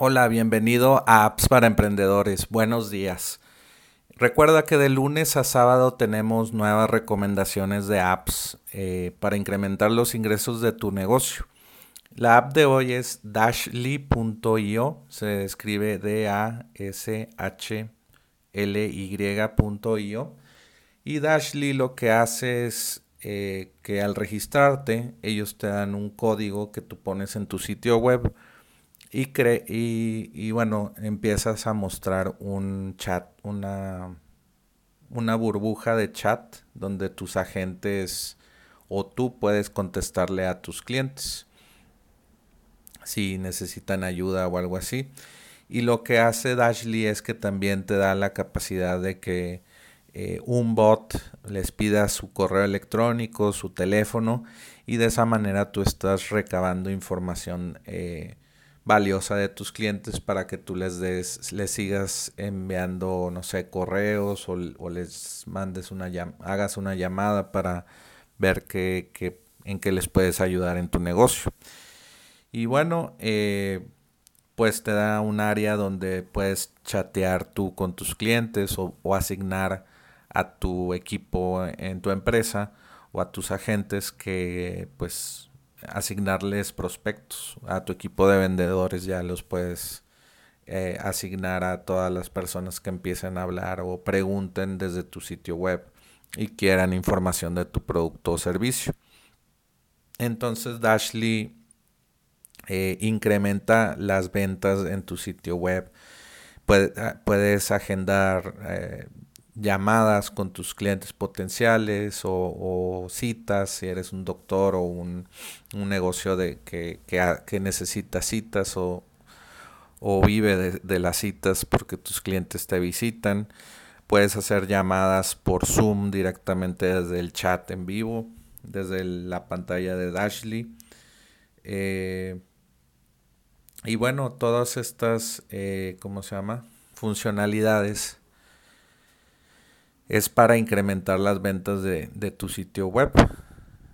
Hola, bienvenido a Apps para Emprendedores. Buenos días. Recuerda que de lunes a sábado tenemos nuevas recomendaciones de apps eh, para incrementar los ingresos de tu negocio. La app de hoy es dashly.io, se escribe D-A-S-H-L-Y.io. Y Dashly lo que hace es eh, que al registrarte, ellos te dan un código que tú pones en tu sitio web y, y, bueno, empiezas a mostrar un chat, una, una burbuja de chat donde tus agentes o tú puedes contestarle a tus clientes si necesitan ayuda o algo así. Y lo que hace Dashly es que también te da la capacidad de que eh, un bot les pida su correo electrónico, su teléfono y de esa manera tú estás recabando información eh, valiosa de tus clientes para que tú les des, les sigas enviando, no sé, correos o, les mandes una hagas una llamada para ver qué, en qué les puedes ayudar en tu negocio. Y bueno, eh, pues te da un área donde puedes chatear tú con tus clientes o asignar a tu equipo en tu empresa o a tus agentes que pues asignarles prospectos a tu equipo de vendedores, ya los puedes eh, asignar a todas las personas que empiecen a hablar o pregunten desde tu sitio web y quieran información de tu producto o servicio. Entonces Dashly eh, incrementa las ventas en tu sitio web. Ah, puedes agendar eh, llamadas con tus clientes potenciales o, citas, si eres un doctor o un, negocio de que, que, necesita citas o, vive de, de, las citas porque tus clientes te visitan. Puedes hacer llamadas por Zoom directamente desde el chat en vivo, desde la pantalla de Dashly. Eh, y bueno, todas estas, eh, ¿cómo se llama? Funcionalidades es para incrementar las ventas de, tu sitio web,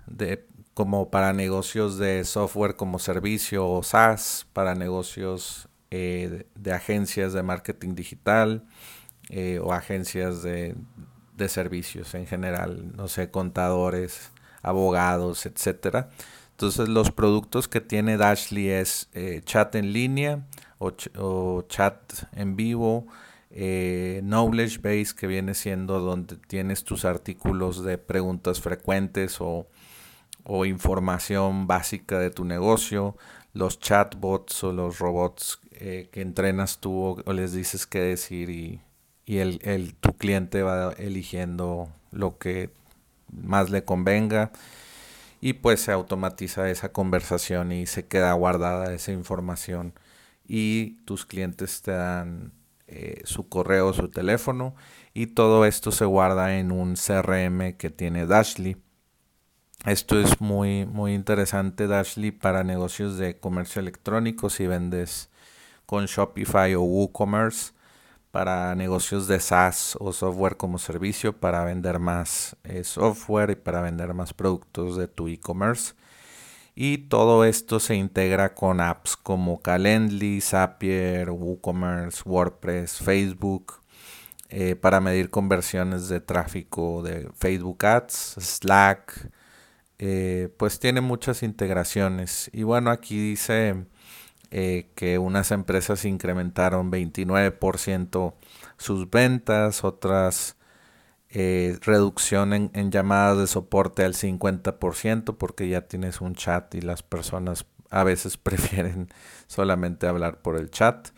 de, como para negocios de software como servicio o SaaS, para negocios eh, de, agencias de marketing digital eh, o agencias de, servicios en general, no sé, contadores, abogados, etcétera. Entonces los productos que tiene Dashly es eh, chat en línea o chat en vivo, eh, knowledge base que viene siendo donde tienes tus artículos de preguntas frecuentes o, información básica de tu negocio, los chatbots o los robots eh, que entrenas tú o, les dices qué decir y, el, tu cliente va eligiendo lo que más le convenga y pues se automatiza esa conversación y se queda guardada esa información y tus clientes te dan eh, su correo, su teléfono y todo esto se guarda en un CRM que tiene Dashly. Esto es muy, muy interesante Dashly para negocios de comercio electrónico si vendes con Shopify o WooCommerce para negocios de SaaS o software como servicio para vender más eh, software y para vender más productos de tu e-commerce. Y todo esto se integra con apps como Calendly, Zapier, WooCommerce, WordPress, Facebook, eh, para medir conversiones de tráfico de Facebook Ads, Slack, eh, pues tiene muchas integraciones. Y bueno, aquí dice eh, que unas empresas incrementaron 29% sus ventas, otras eh, reducción en, llamadas de soporte al 50% porque ya tienes un chat y las personas a veces prefieren solamente hablar por el chat.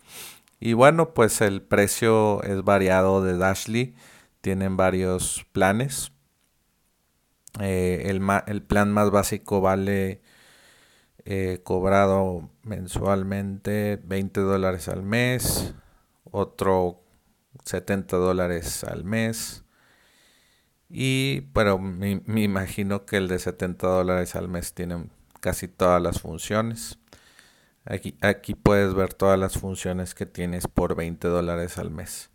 Y bueno, pues el precio es variado de Dashly. Tienen varios planes. Eh, el, el, plan más básico vale eh, cobrado mensualmente 20 dólares al mes. Otro 70 dólares al mes. Y, pero me, imagino que el de 70 dólares al mes tiene casi todas las funciones. Aquí, aquí puedes ver todas las funciones que tienes por 20 dólares al mes.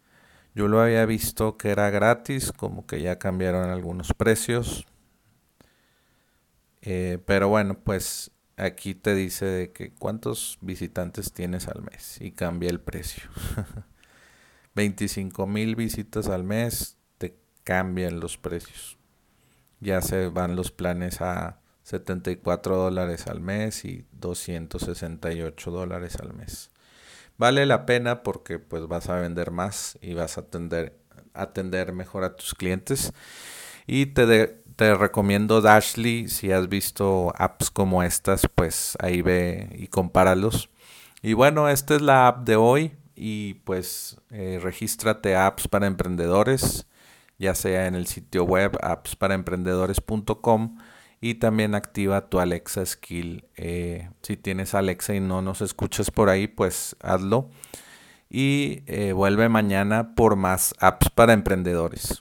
Yo lo había visto que era gratis, como que ya cambiaron algunos precios. Eh, pero bueno, pues aquí te dice de que cuántos visitantes tienes al mes y cambia el precio. 25 mil visitas al mes, cambian los precios. Ya se van los planes a 74 dólares al mes y 268 dólares al mes. Vale la pena porque pues vas a vender más y vas a atender, atender mejor a tus clientes. Y te, te recomiendo Dashly, si has visto apps como estas, pues ahí ve y compáralos. Y bueno, esta es la app de hoy y pues eh, regístrate apps para emprendedores, ya sea en el sitio web appsparaemprendedores.com y también activa tu Alexa Skill. Eh, si tienes Alexa y no nos escuchas por ahí, pues hazlo. Y eh, vuelve mañana por más apps para emprendedores.